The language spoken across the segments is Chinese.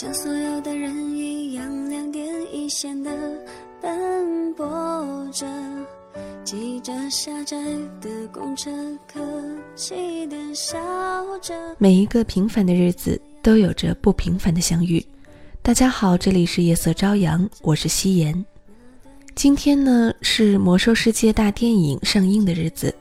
像所有的人一样，两点一线的奔波着，挤着狭窄的公车，客气的笑着。每一个平凡的日子都有着不平凡的相遇。大家好，这里是夜色朝阳，我是夕颜。今天呢是《魔兽世界》大电影上映的日子。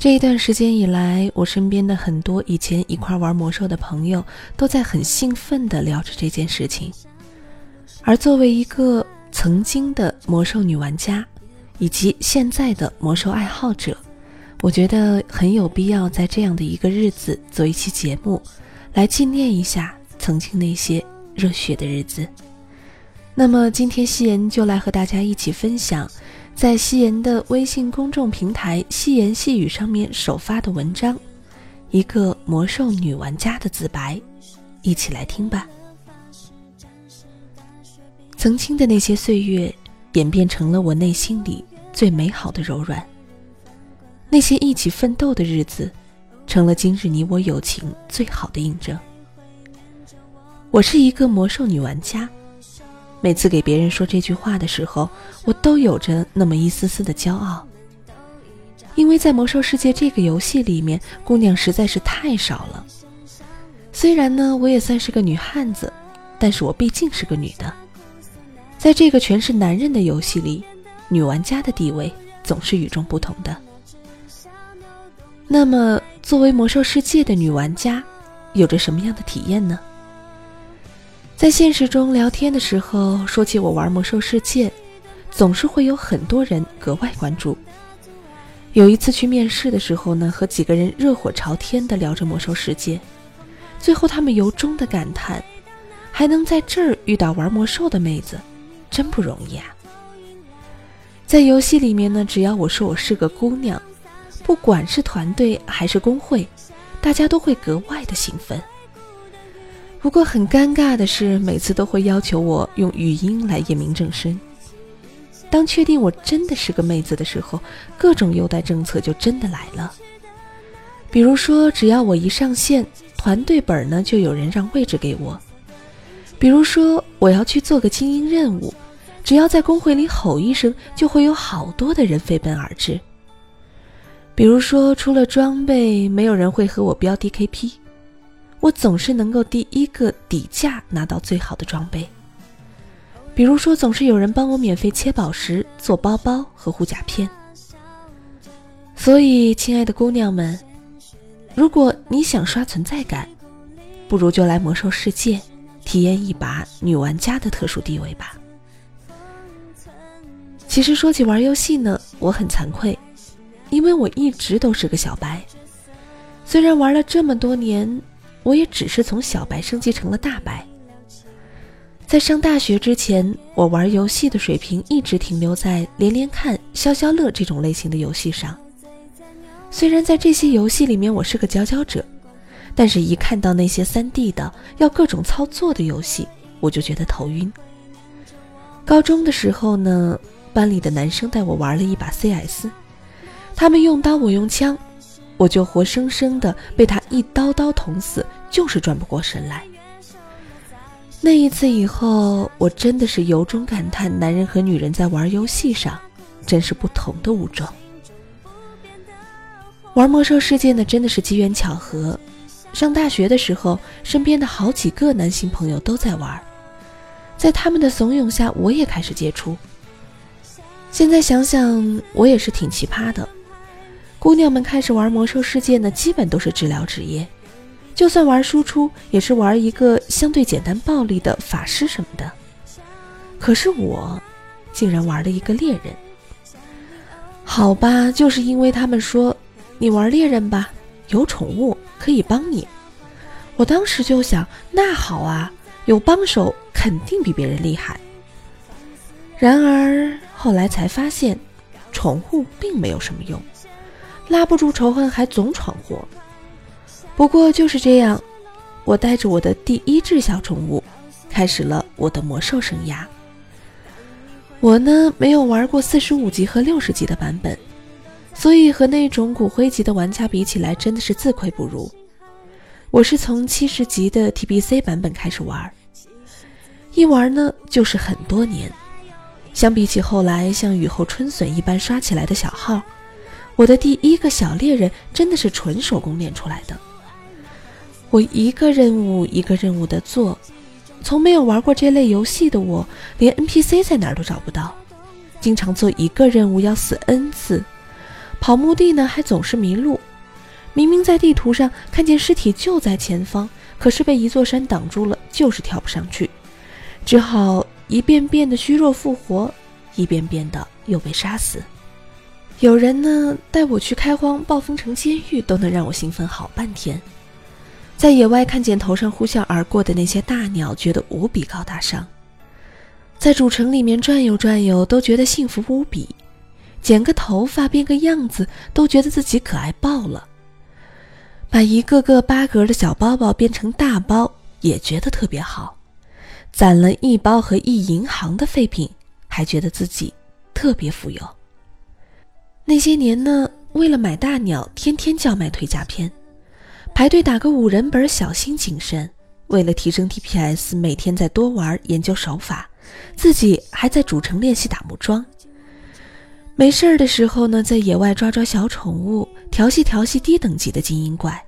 这一段时间以来，我身边的很多以前一块玩魔兽的朋友都在很兴奋地聊着这件事情。而作为一个曾经的魔兽女玩家，以及现在的魔兽爱好者，我觉得很有必要在这样的一个日子做一期节目，来纪念一下曾经那些热血的日子。那么今天夕颜就来和大家一起分享。在夕颜的微信公众平台“夕颜细语”上面首发的文章，一个魔兽女玩家的自白，一起来听吧。曾经的那些岁月，演变成了我内心里最美好的柔软。那些一起奋斗的日子，成了今日你我友情最好的印证。我是一个魔兽女玩家。每次给别人说这句话的时候，我都有着那么一丝丝的骄傲，因为在魔兽世界这个游戏里面，姑娘实在是太少了。虽然呢，我也算是个女汉子，但是我毕竟是个女的，在这个全是男人的游戏里，女玩家的地位总是与众不同的。那么，作为魔兽世界的女玩家，有着什么样的体验呢？在现实中聊天的时候，说起我玩魔兽世界，总是会有很多人格外关注。有一次去面试的时候呢，和几个人热火朝天的聊着魔兽世界，最后他们由衷的感叹：还能在这儿遇到玩魔兽的妹子，真不容易啊！在游戏里面呢，只要我说我是个姑娘，不管是团队还是工会，大家都会格外的兴奋。不过很尴尬的是，每次都会要求我用语音来验明正身。当确定我真的是个妹子的时候，各种优待政策就真的来了。比如说，只要我一上线，团队本呢就有人让位置给我；比如说，我要去做个精英任务，只要在公会里吼一声，就会有好多的人飞奔而至；比如说，除了装备，没有人会和我标 DKP。我总是能够第一个底价拿到最好的装备，比如说总是有人帮我免费切宝石、做包包和护甲片。所以，亲爱的姑娘们，如果你想刷存在感，不如就来魔兽世界体验一把女玩家的特殊地位吧。其实说起玩游戏呢，我很惭愧，因为我一直都是个小白，虽然玩了这么多年。我也只是从小白升级成了大白。在上大学之前，我玩游戏的水平一直停留在连连看、消消乐这种类型的游戏上。虽然在这些游戏里面我是个佼佼者，但是一看到那些 3D 的要各种操作的游戏，我就觉得头晕。高中的时候呢，班里的男生带我玩了一把 CS，他们用刀，我用枪。我就活生生的被他一刀刀捅死，就是转不过神来。那一次以后，我真的是由衷感叹，男人和女人在玩游戏上真是不同的物种。玩魔兽世界呢，真的是机缘巧合。上大学的时候，身边的好几个男性朋友都在玩，在他们的怂恿下，我也开始接触。现在想想，我也是挺奇葩的。姑娘们开始玩魔兽世界呢，基本都是治疗职业，就算玩输出，也是玩一个相对简单暴力的法师什么的。可是我，竟然玩了一个猎人。好吧，就是因为他们说你玩猎人吧，有宠物可以帮你。我当时就想，那好啊，有帮手肯定比别人厉害。然而后来才发现，宠物并没有什么用。拉不住仇恨，还总闯祸。不过就是这样，我带着我的第一只小宠物，开始了我的魔兽生涯。我呢，没有玩过四十五级和六十级的版本，所以和那种骨灰级的玩家比起来，真的是自愧不如。我是从七十级的 TBC 版本开始玩，一玩呢就是很多年。相比起后来像雨后春笋一般刷起来的小号，我的第一个小猎人真的是纯手工练出来的。我一个任务一个任务的做，从没有玩过这类游戏的我，连 NPC 在哪儿都找不到，经常做一个任务要死 N 次，跑墓地呢还总是迷路。明明在地图上看见尸体就在前方，可是被一座山挡住了，就是跳不上去，只好一遍遍的虚弱复活，一遍遍的又被杀死。有人呢带我去开荒暴风城监狱，都能让我兴奋好半天。在野外看见头上呼啸而过的那些大鸟，觉得无比高大上。在主城里面转悠转悠，都觉得幸福无比。剪个头发，变个样子，都觉得自己可爱爆了。把一个个八格的小包包变成大包，也觉得特别好。攒了一包和一银行的废品，还觉得自己特别富有。那些年呢，为了买大鸟，天天叫卖推价片，排队打个五人本，小心谨慎。为了提升 DPS，每天在多玩研究手法，自己还在主城练习打木桩。没事儿的时候呢，在野外抓抓小宠物，调戏调戏低等级的精英怪。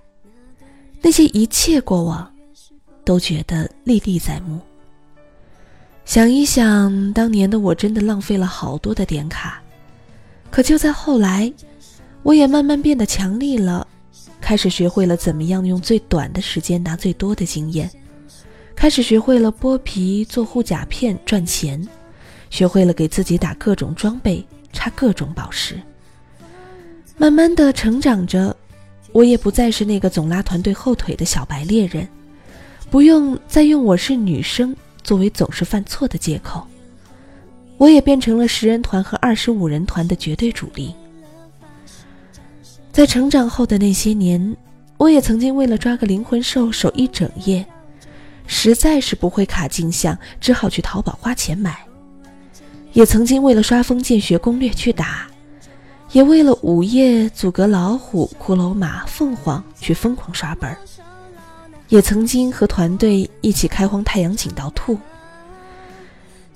那些一切过往，都觉得历历在目。想一想，当年的我真的浪费了好多的点卡。可就在后来，我也慢慢变得强力了，开始学会了怎么样用最短的时间拿最多的经验，开始学会了剥皮做护甲片赚钱，学会了给自己打各种装备。插各种宝石，慢慢的成长着，我也不再是那个总拉团队后腿的小白猎人，不用再用我是女生作为总是犯错的借口。我也变成了十人团和二十五人团的绝对主力。在成长后的那些年，我也曾经为了抓个灵魂兽守一整夜，实在是不会卡镜像，只好去淘宝花钱买。也曾经为了刷封建学攻略去打，也为了午夜阻隔老虎、骷髅马、凤凰去疯狂刷本。也曾经和团队一起开荒太阳井盗兔，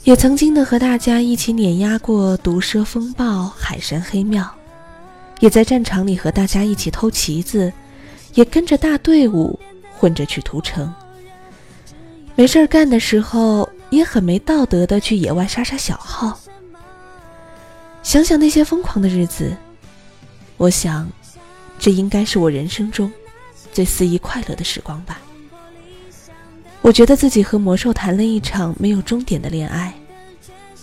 也曾经的和大家一起碾压过毒蛇风暴、海神黑庙，也在战场里和大家一起偷旗子，也跟着大队伍混着去屠城。没事儿干的时候。也很没道德的去野外杀杀小号。想想那些疯狂的日子，我想，这应该是我人生中最肆意快乐的时光吧。我觉得自己和魔兽谈了一场没有终点的恋爱，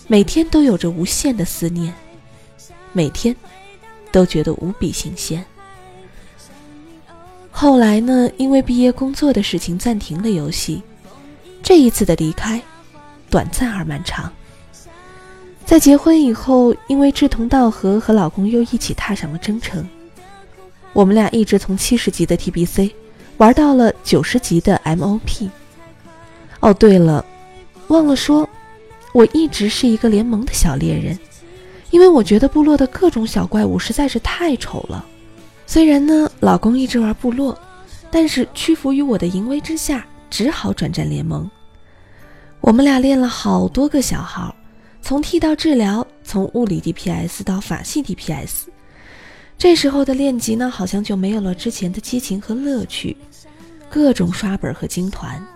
每天都有着无限的思念，每天都觉得无比新鲜。后来呢，因为毕业工作的事情暂停了游戏，这一次的离开。短暂而漫长。在结婚以后，因为志同道合，和老公又一起踏上了征程。我们俩一直从七十级的 TBC 玩到了九十级的 MOP。哦，对了，忘了说，我一直是一个联盟的小猎人，因为我觉得部落的各种小怪物实在是太丑了。虽然呢，老公一直玩部落，但是屈服于我的淫威之下，只好转战联盟。我们俩练了好多个小号，从 T 到治疗，从物理 DPS 到法系 DPS。这时候的练级呢，好像就没有了之前的激情和乐趣，各种刷本和金团。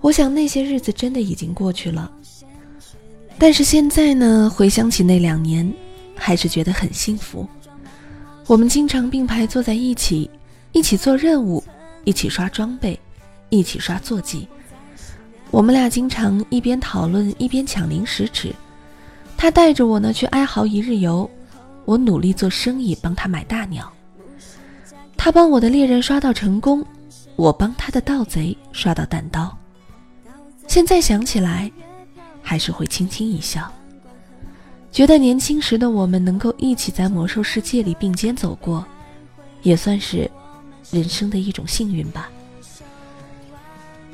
我想那些日子真的已经过去了，但是现在呢，回想起那两年，还是觉得很幸福。我们经常并排坐在一起，一起做任务，一起刷装备，一起刷坐骑。我们俩经常一边讨论一边抢零食吃，他带着我呢去哀嚎一日游，我努力做生意帮他买大鸟。他帮我的猎人刷到成功，我帮他的盗贼刷到弹刀。现在想起来，还是会轻轻一笑，觉得年轻时的我们能够一起在魔兽世界里并肩走过，也算是人生的一种幸运吧。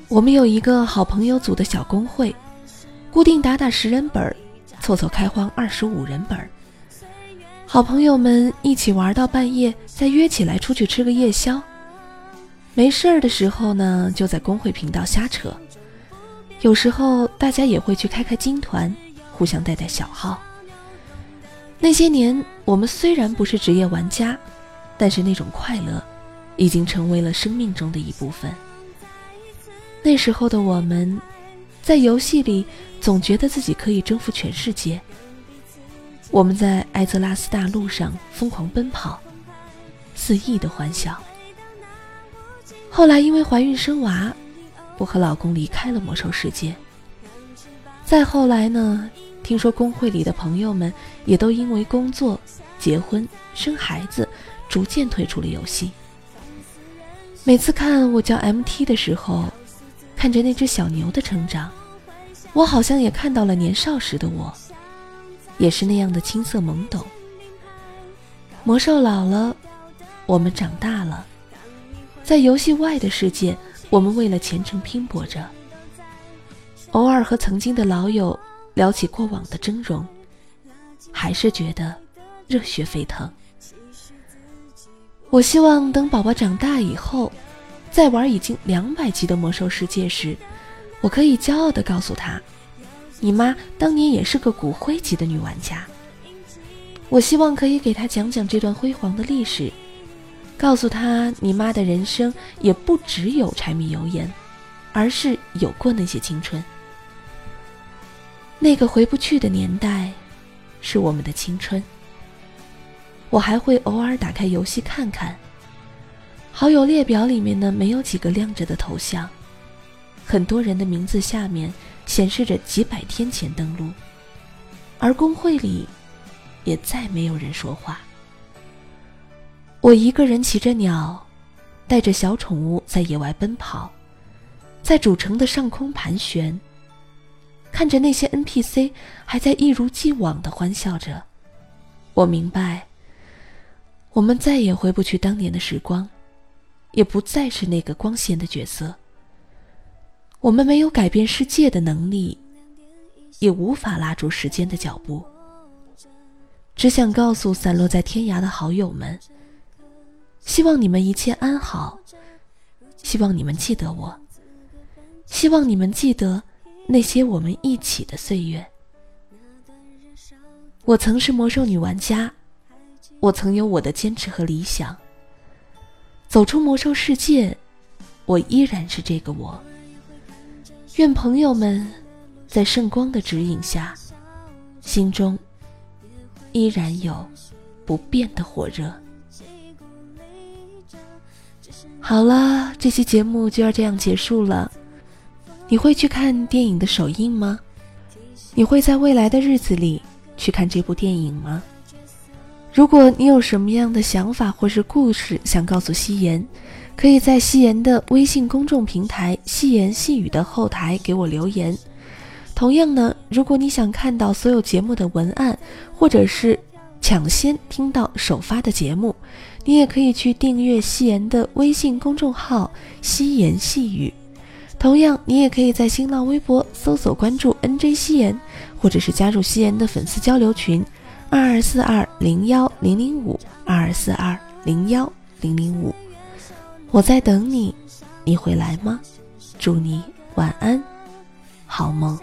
我们有一个好朋友组的小公会，固定打打十人本，凑凑开荒二十五人本。好朋友们一起玩到半夜，再约起来出去吃个夜宵。没事儿的时候呢，就在公会频道瞎扯。有时候大家也会去开开金团，互相带带小号。那些年，我们虽然不是职业玩家，但是那种快乐，已经成为了生命中的一部分。那时候的我们，在游戏里总觉得自己可以征服全世界。我们在艾泽拉斯大陆上疯狂奔跑，肆意的欢笑。后来因为怀孕生娃，我和老公离开了魔兽世界。再后来呢，听说工会里的朋友们也都因为工作、结婚、生孩子，逐渐退出了游戏。每次看我叫 MT 的时候，看着那只小牛的成长，我好像也看到了年少时的我，也是那样的青涩懵懂。魔兽老了，我们长大了，在游戏外的世界，我们为了前程拼搏着。偶尔和曾经的老友聊起过往的峥嵘，还是觉得热血沸腾。我希望等宝宝长大以后。在玩已经两百级的魔兽世界时，我可以骄傲地告诉他：“你妈当年也是个骨灰级的女玩家。”我希望可以给他讲讲这段辉煌的历史，告诉他你妈的人生也不只有柴米油盐，而是有过那些青春。那个回不去的年代，是我们的青春。我还会偶尔打开游戏看看。好友列表里面呢，没有几个亮着的头像，很多人的名字下面显示着几百天前登录，而公会里也再没有人说话。我一个人骑着鸟，带着小宠物在野外奔跑，在主城的上空盘旋，看着那些 NPC 还在一如既往的欢笑着。我明白，我们再也回不去当年的时光。也不再是那个光鲜的角色。我们没有改变世界的能力，也无法拉住时间的脚步。只想告诉散落在天涯的好友们：希望你们一切安好，希望你们记得我，希望你们记得那些我们一起的岁月。我曾是魔兽女玩家，我曾有我的坚持和理想。走出魔兽世界，我依然是这个我。愿朋友们在圣光的指引下，心中依然有不变的火热。好了，这期节目就要这样结束了。你会去看电影的首映吗？你会在未来的日子里去看这部电影吗？如果你有什么样的想法或是故事想告诉夕颜，可以在夕颜的微信公众平台“夕颜细语”的后台给我留言。同样呢，如果你想看到所有节目的文案，或者是抢先听到首发的节目，你也可以去订阅夕颜的微信公众号“夕颜细语”。同样，你也可以在新浪微博搜索关注 “nj 夕颜”，或者是加入夕颜的粉丝交流群。二二四二零幺零零五，二二四二零幺零零五，我在等你，你会来吗？祝你晚安，好梦。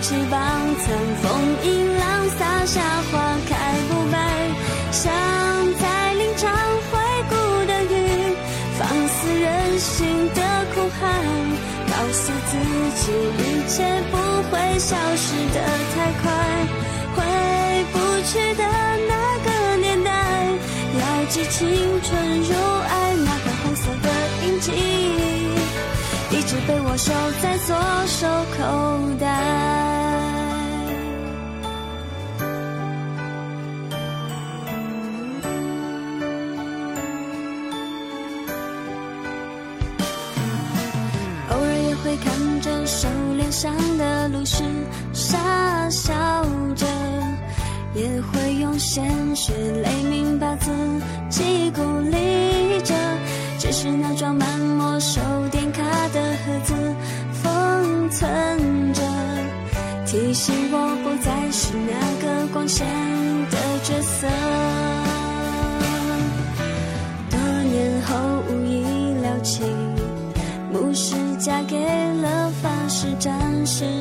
翅膀曾风迎浪，洒下花开不败。像在林场回顾的雨，放肆任性的哭喊，告诉自己一切不会消失的太快。回不去的那个年代，要记青春如被我收在左手口袋。偶尔也会看着手脸上的露湿，傻笑着，也会用鲜血泪铭把自己存着，提醒我不再是那个光鲜的角色。多年后无意聊起，牧师嫁给了法师战士，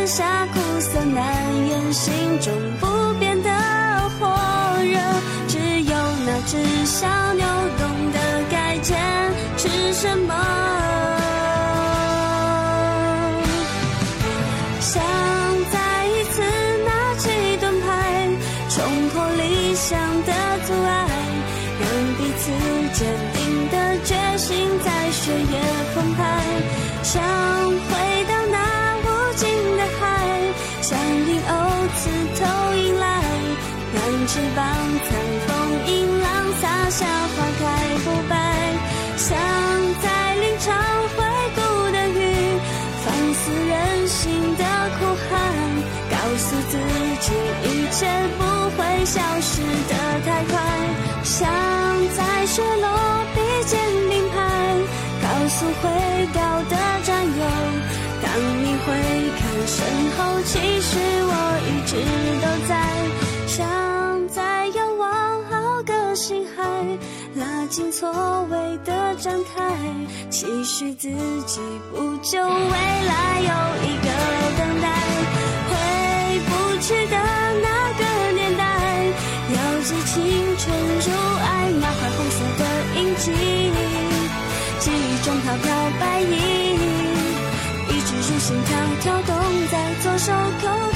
咽下苦涩难掩，心中不变的火热，只有那只小牛。翅膀藏风迎浪，洒下花开不败。想在林场回顾的雨，放肆任性的哭喊，告诉自己一切不会消失的太快。想在雪落笔尖并排，告诉会高的战友，当你回看身后，其实我一直都在。拉紧错位的展开，期许自己不久未来有一个等待，回不去的那个年代，标记青春如爱那块红色的印记，记忆中飘飘白衣，一直如心跳跳动在左手口